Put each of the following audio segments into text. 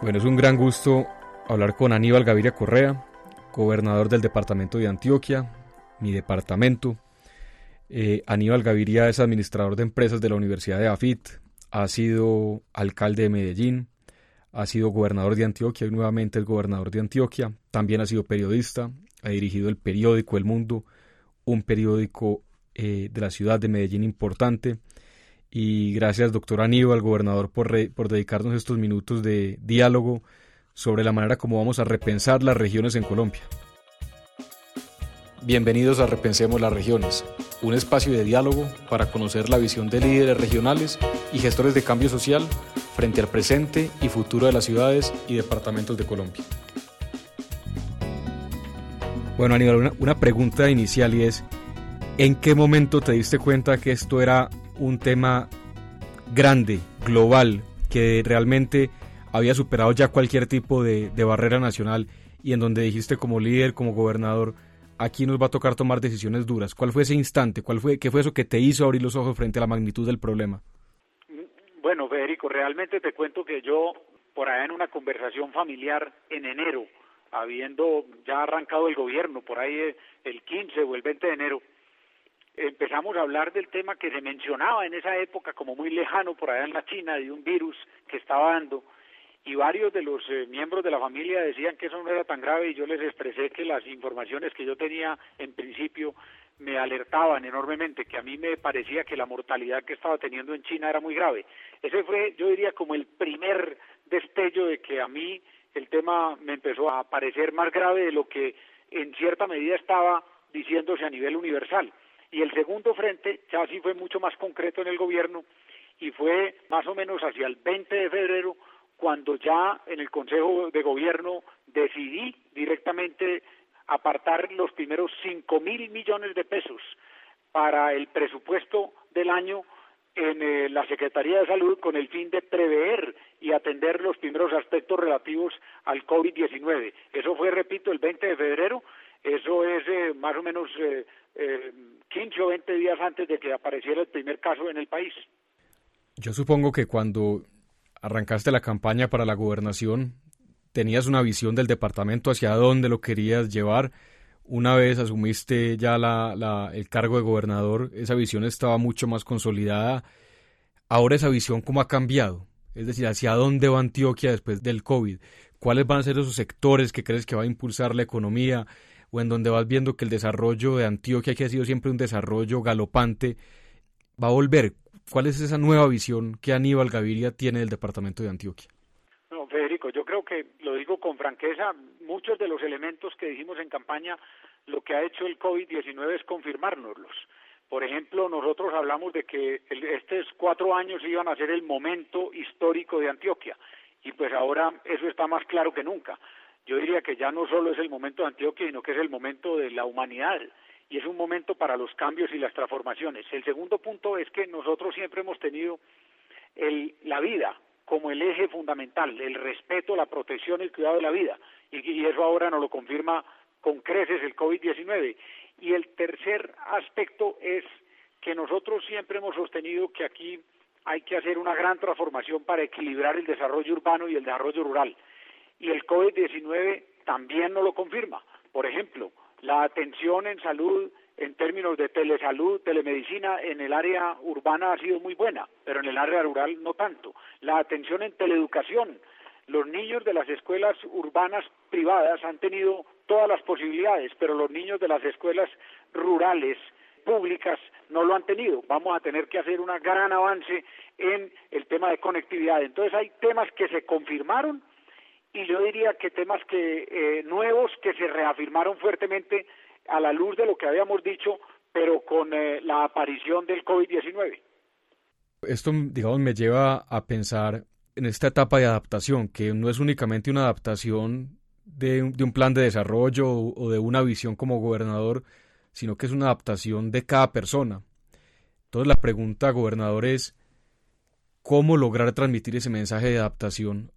Bueno, es un gran gusto hablar con Aníbal Gaviria Correa, gobernador del departamento de Antioquia, mi departamento. Eh, Aníbal Gaviria es administrador de empresas de la Universidad de AFIT, ha sido alcalde de Medellín, ha sido gobernador de Antioquia y nuevamente es gobernador de Antioquia. También ha sido periodista, ha dirigido el periódico El Mundo, un periódico eh, de la ciudad de Medellín importante. Y gracias, doctor Aníbal, gobernador, por, por dedicarnos estos minutos de diálogo sobre la manera como vamos a repensar las regiones en Colombia. Bienvenidos a Repensemos las Regiones, un espacio de diálogo para conocer la visión de líderes regionales y gestores de cambio social frente al presente y futuro de las ciudades y departamentos de Colombia. Bueno, Aníbal, una, una pregunta inicial y es, ¿en qué momento te diste cuenta que esto era un tema grande, global, que realmente había superado ya cualquier tipo de, barrera nacional y en donde dijiste como líder, como gobernador, aquí nos va a tocar tomar decisiones duras. ¿Cuál fue ese instante? ¿Cuál fue, ¿Qué fue eso que te hizo abrir los ojos frente a la magnitud del problema? Bueno, Federico, realmente te cuento que yo, por allá en una conversación familiar en enero, habiendo ya arrancado el gobierno, por ahí eh, el 15 o el 20 de enero, empezamos a hablar del tema que se mencionaba en esa época como muy lejano por allá en la China, de un virus que estaba dando, y varios de los eh, miembros de la familia decían que eso no era tan grave y yo les expresé que las informaciones que yo tenía en principio me alertaban enormemente, que a mí me parecía que la mortalidad que estaba teniendo en China era muy grave. Ese fue, yo diría, como el primer destello de que a mí el tema me empezó a parecer más grave de lo que en cierta medida estaba diciéndose a nivel universal. Y el segundo frente ya sí fue mucho más concreto en el gobierno y fue más o menos hacia el 20 de febrero cuando ya en el Consejo de Gobierno decidí directamente apartar los primeros cinco mil millones de pesos para el presupuesto del año en eh, la Secretaría de Salud con el fin de prever y atender los primeros aspectos relativos al COVID-19. Eso fue, repito, el 20 de febrero, eso es eh, más o menos eh, 15 o 20 días antes de que apareciera el primer caso en el país. Yo supongo que cuando arrancaste la campaña para la gobernación, tenías una visión del departamento hacia dónde lo querías llevar. Una vez asumiste ya la, el cargo de gobernador, esa visión estaba mucho más consolidada. Ahora esa visión, ¿cómo ha cambiado? Es decir, ¿hacia dónde va Antioquia después del COVID? ¿Cuáles van a ser esos sectores que crees que va a impulsar la economía? O en donde vas viendo que el desarrollo de Antioquia, que ha sido siempre un desarrollo galopante, va a volver. ¿Cuál es esa nueva visión que Aníbal Gaviria tiene del departamento de Antioquia? No, Federico, yo creo que, lo digo con franqueza, muchos de los elementos que dijimos en campaña, lo que ha hecho el COVID-19 es confirmárnoslos. Por ejemplo, nosotros hablamos de que estos cuatro años iban a ser el momento histórico de Antioquia y pues ahora eso está más claro que nunca yo diría que ya no solo es el momento de Antioquia, sino que es el momento de la humanidad y es un momento para los cambios y las transformaciones. El segundo punto es que nosotros siempre hemos tenido el, la vida como el eje fundamental, el respeto, la protección y el cuidado de la vida. Y, y eso ahora nos lo confirma con creces el COVID-19. Y el tercer aspecto es que nosotros siempre hemos sostenido que aquí hay que hacer una gran transformación para equilibrar el desarrollo urbano y el desarrollo rural y el COVID-19 también no lo confirma. Por ejemplo, la atención en salud en términos de telesalud, telemedicina en el área urbana ha sido muy buena, pero en el área rural no tanto. La atención en teleeducación, los niños de las escuelas urbanas privadas han tenido todas las posibilidades, pero los niños de las escuelas rurales públicas no lo han tenido. Vamos a tener que hacer un gran avance en el tema de conectividad. Entonces hay temas que se confirmaron y yo diría que temas que eh, nuevos que se reafirmaron fuertemente a la luz de lo que habíamos dicho, pero con eh, la aparición del COVID-19. Esto, digamos, me lleva a pensar en esta etapa de adaptación, que no es únicamente una adaptación de un, de un plan de desarrollo o de una visión como gobernador, sino que es una adaptación de cada persona. Entonces la pregunta, gobernador, es cómo lograr transmitir ese mensaje de adaptación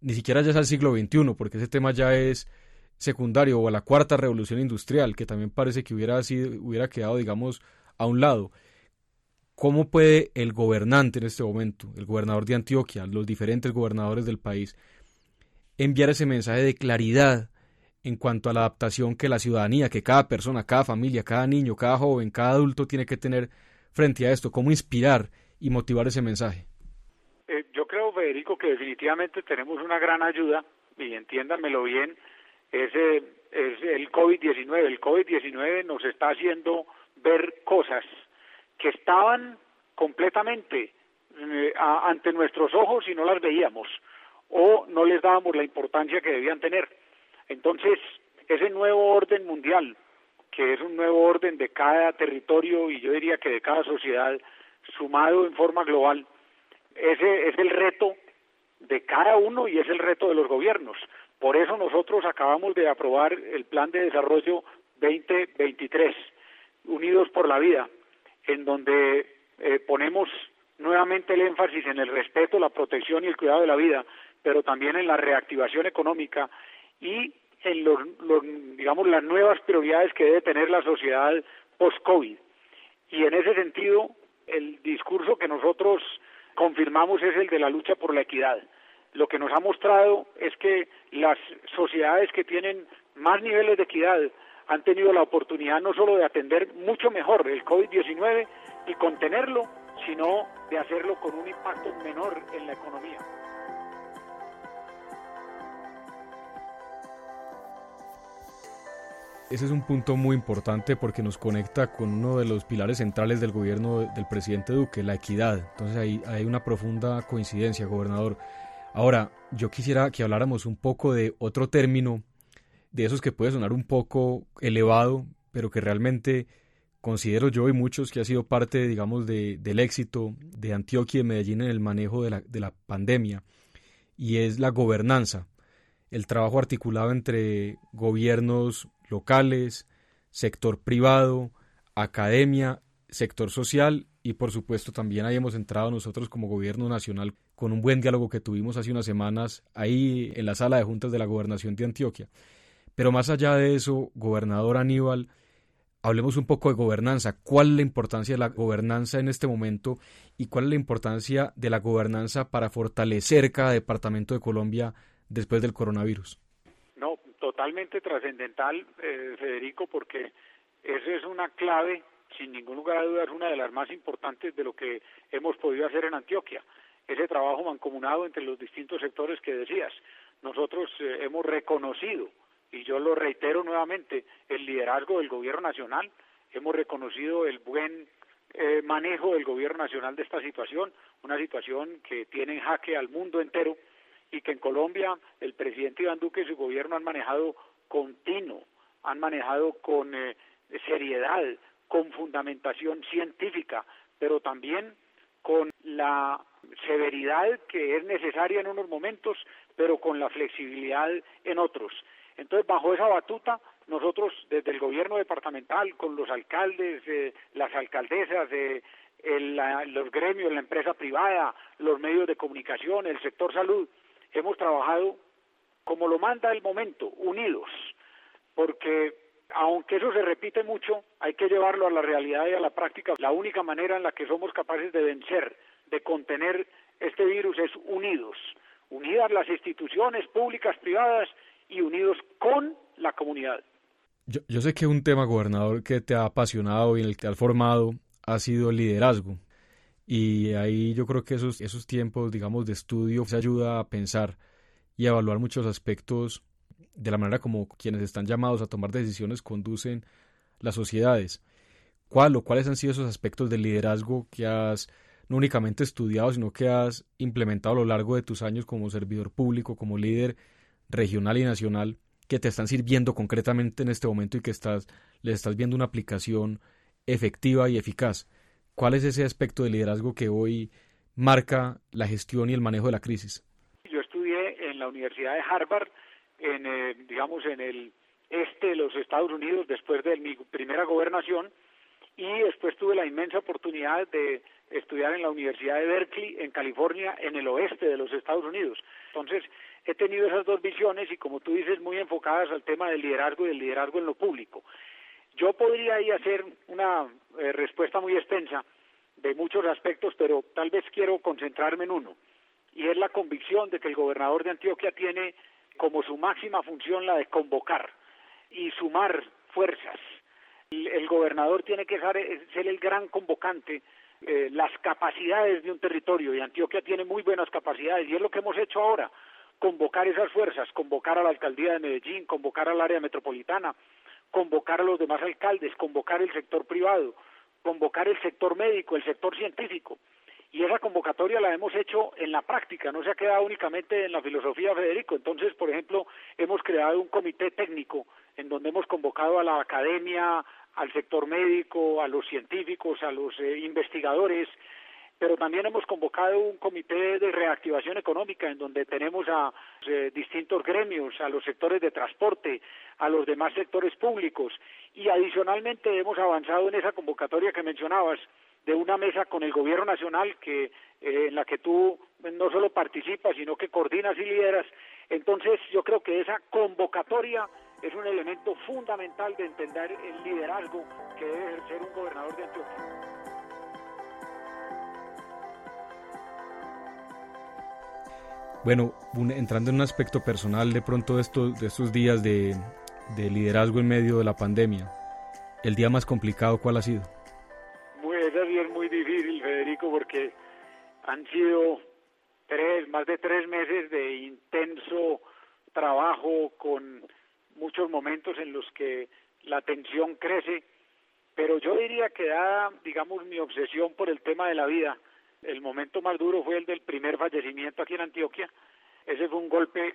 ni siquiera ya es al siglo XXI, porque ese tema ya es secundario, o a la cuarta revolución industrial, que también parece que hubiera, sido, hubiera quedado, digamos, a un lado. ¿Cómo puede el gobernante en este momento, el gobernador de Antioquia, los diferentes gobernadores del país, enviar ese mensaje de claridad en cuanto a la adaptación que la ciudadanía, que cada persona, cada familia, cada niño, cada joven, cada adulto tiene que tener frente a esto? ¿Cómo inspirar y motivar ese mensaje? Federico, que definitivamente tenemos una gran ayuda, y entiéndanmelo bien, es, eh, es el COVID-19. El COVID-19 nos está haciendo ver cosas que estaban completamente eh, ante nuestros ojos y no las veíamos o no les dábamos la importancia que debían tener. Entonces, ese nuevo orden mundial, que es un nuevo orden de cada territorio y yo diría que de cada sociedad, sumado en forma global, ese es el reto de cada uno y es el reto de los gobiernos. Por eso nosotros acabamos de aprobar el Plan de Desarrollo 2023, Unidos por la Vida, en donde eh, ponemos nuevamente el énfasis en el respeto, la protección y el cuidado de la vida, pero también en la reactivación económica y en los, digamos las nuevas prioridades que debe tener la sociedad post-COVID. Y en ese sentido, el discurso que nosotros es el de la lucha por la equidad. Lo que nos ha mostrado es que las sociedades que tienen más niveles de equidad han tenido la oportunidad no solo de atender mucho mejor el COVID-19 y contenerlo, sino de hacerlo con un impacto menor en la economía. Ese es un punto muy importante porque nos conecta con uno de los pilares centrales del gobierno del presidente Duque, la equidad. Entonces ahí hay una profunda coincidencia, gobernador. Ahora, yo quisiera que habláramos un poco de otro término de esos que puede sonar un poco elevado, pero que realmente considero yo y muchos que ha sido parte, digamos, de, del éxito de Antioquia y de Medellín en el manejo de la, de la pandemia, y es la gobernanza, el trabajo articulado entre gobiernos locales, sector privado, academia, sector social y por supuesto también ahí hemos entrado nosotros como gobierno nacional con un buen diálogo que tuvimos hace unas semanas ahí en la sala de juntas de la gobernación de Antioquia. Pero más allá de eso, gobernador Aníbal, hablemos un poco de gobernanza. ¿Cuál es la importancia de la gobernanza en este momento y cuál es la importancia de la gobernanza para fortalecer cada departamento de Colombia después del coronavirus? Totalmente trascendental, eh, Federico, porque esa es una clave, sin ningún lugar a dudas, una de las más importantes de lo que hemos podido hacer en Antioquia. Ese trabajo mancomunado entre los distintos sectores que decías. Nosotros eh, hemos reconocido y yo lo reitero nuevamente, el liderazgo del gobierno nacional, hemos reconocido el buen eh, manejo del gobierno nacional de esta situación, una situación que tiene en jaque al mundo entero y que en Colombia el presidente Iván Duque y su gobierno han manejado continuo, han manejado con eh, seriedad, con fundamentación científica, pero también con la severidad que es necesaria en unos momentos, pero con la flexibilidad en otros. Entonces, bajo esa batuta, nosotros desde el gobierno departamental, con los alcaldes, eh, las alcaldesas, eh, los gremios, la empresa privada, los medios de comunicación, el sector salud, hemos trabajado como lo manda el momento, unidos, porque aunque eso se repite mucho, hay que llevarlo a la realidad y a la práctica. La única manera en la que somos capaces de vencer, de contener este virus es unidos, unidas las instituciones públicas, privadas y unidos con la comunidad. Yo, yo sé que un tema, gobernador, que te ha apasionado y en el que has formado ha sido el liderazgo. Y ahí yo creo que esos, esos tiempos, digamos, de estudio se ayuda a pensar y a evaluar muchos aspectos de la manera como quienes están llamados a tomar decisiones conducen las sociedades. ¿Cuál o cuáles han sido esos aspectos del liderazgo que has no únicamente estudiado, sino que has implementado a lo largo de tus años como servidor público, como líder regional y nacional que te están sirviendo concretamente en este momento y que estás, le estás viendo una aplicación efectiva y eficaz. ¿Cuál es ese aspecto de liderazgo que hoy marca la gestión y el manejo de la crisis? Yo estudié en la Universidad de Harvard, en, eh, digamos, en el este de los Estados Unidos después de mi primera gobernación y después tuve la inmensa oportunidad de estudiar en la Universidad de Berkeley, en California, en el oeste de los Estados Unidos. Entonces, he tenido esas dos visiones y, como tú dices, muy enfocadas al tema del liderazgo y del liderazgo en lo público. Yo podría ahí hacer una eh, respuesta muy extensa, de muchos aspectos, pero tal vez quiero concentrarme en uno, y es la convicción de que el gobernador de Antioquia tiene como su máxima función la de convocar y sumar fuerzas. El, gobernador tiene que ser, el gran convocante, eh, las capacidades de un territorio, y Antioquia tiene muy buenas capacidades, y es lo que hemos hecho ahora, convocar esas fuerzas, convocar a la alcaldía de Medellín, convocar al área metropolitana, convocar a los demás alcaldes, convocar el sector privado, convocar el sector médico, el sector científico. Y esa convocatoria la hemos hecho en la práctica, no se ha quedado únicamente en la filosofía, Federico. Entonces, por ejemplo, hemos creado un comité técnico en donde hemos convocado a la academia, al sector médico, a los científicos, a los eh, investigadores, pero también hemos convocado un comité de reactivación económica en donde tenemos a eh, distintos gremios, a los sectores de transporte, a los demás sectores públicos y adicionalmente hemos avanzado en esa convocatoria que mencionabas de una mesa con el gobierno nacional que eh, en la que tú no solo participas sino que coordinas y lideras entonces yo creo que esa convocatoria es un elemento fundamental de entender el liderazgo que debe ejercer un gobernador de Antioquia. Bueno, entrando en un aspecto personal de pronto de estos días de, liderazgo en medio de la pandemia, ¿el día más complicado cuál ha sido? Muy, es muy difícil, Federico, porque han sido tres, más de tres meses de intenso trabajo con muchos momentos en los que la tensión crece, pero yo diría que da, digamos, mi obsesión por el tema de la vida, el momento más duro fue el del primer fallecimiento aquí en Antioquia. Ese fue un golpe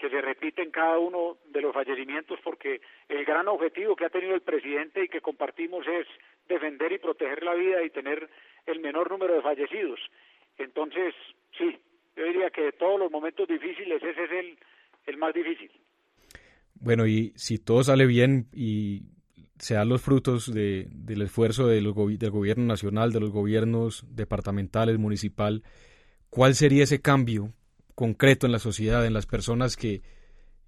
que se repite en cada uno de los fallecimientos porque el gran objetivo que ha tenido el presidente y que compartimos es defender y proteger la vida y tener el menor número de fallecidos. Entonces, sí, yo diría que de todos los momentos difíciles ese es el, más difícil. Bueno, y si todo sale bien y se dan los frutos de, del esfuerzo del gobierno nacional, de los gobiernos departamentales, municipal, ¿cuál sería ese cambio concreto en la sociedad, en las personas que,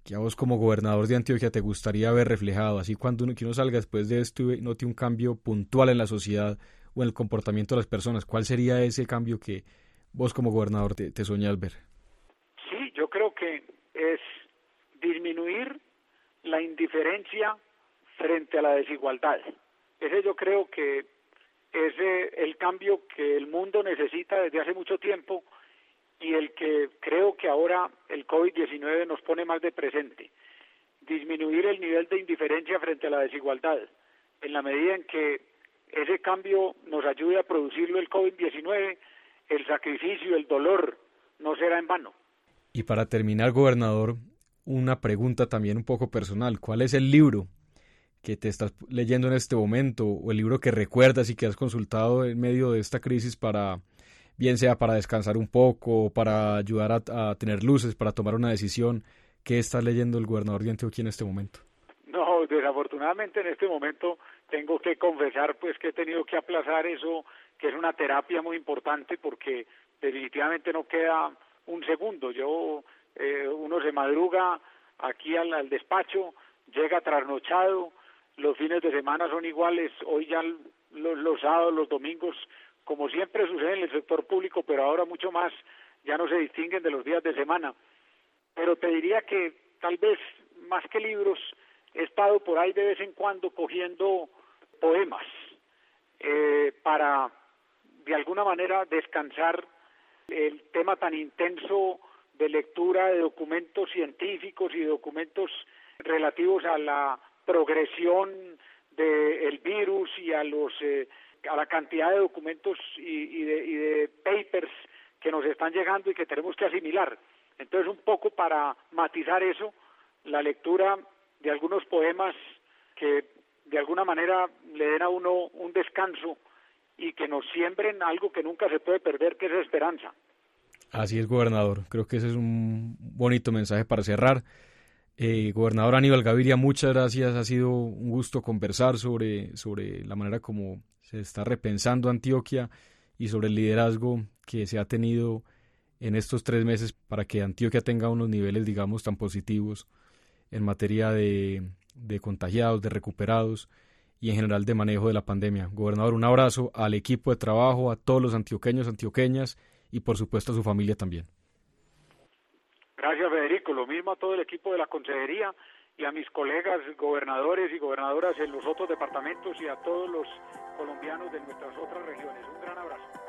que a vos como gobernador de Antioquia te gustaría ver reflejado? Así cuando uno, que uno salga después de esto y note un cambio puntual en la sociedad o en el comportamiento de las personas, ¿cuál sería ese cambio que vos como gobernador te, te soñás ver? Sí, yo creo que es disminuir la indiferencia frente a la desigualdad. Ese yo creo que es el cambio que el mundo necesita desde hace mucho tiempo y el que creo que ahora el COVID-19 nos pone más de presente. Disminuir el nivel de indiferencia frente a la desigualdad, en la medida en que ese cambio nos ayude a producirlo el COVID-19, el sacrificio, el dolor no será en vano. Y para terminar, gobernador, una pregunta también un poco personal. ¿Cuál es el libro que te estás leyendo en este momento o el libro que recuerdas y que has consultado en medio de esta crisis para, bien sea para descansar un poco, para ayudar a, tener luces, para tomar una decisión, ¿qué está leyendo el gobernador de Antioquia en este momento? No, desafortunadamente en este momento tengo que confesar pues que he tenido que aplazar eso, que es una terapia muy importante porque definitivamente no queda un segundo. Yo, eh, uno se madruga aquí al, al despacho, llega trasnochado, los fines de semana son iguales, hoy ya los, sábados, los domingos, como siempre sucede en el sector público, pero ahora mucho más, ya no se distinguen de los días de semana. Pero te diría que tal vez más que libros, he estado por ahí de vez en cuando cogiendo poemas eh, para de alguna manera descansar el tema tan intenso de lectura de documentos científicos y documentos relativos a la progresión del virus y a los eh, a la cantidad de documentos y, de, y de papers que nos están llegando y que tenemos que asimilar. Entonces, un poco para matizar eso, la lectura de algunos poemas que de alguna manera le den a uno un descanso y que nos siembren algo que nunca se puede perder, que es esperanza. Así es, gobernador. Creo que ese es un bonito mensaje para cerrar. Eh, gobernador Aníbal Gaviria, muchas gracias. Ha sido un gusto conversar sobre, sobre la manera como se está repensando Antioquia y sobre el liderazgo que se ha tenido en estos tres meses para que Antioquia tenga unos niveles, digamos, tan positivos en materia de, de contagiados, de recuperados y en general de manejo de la pandemia. Gobernador, un abrazo al equipo de trabajo, a todos los antioqueños, antioqueñas y por supuesto a su familia también. Federico, lo mismo a todo el equipo de la consejería y a mis colegas gobernadores y gobernadoras en los otros departamentos y a todos los colombianos de nuestras otras regiones. Un gran abrazo.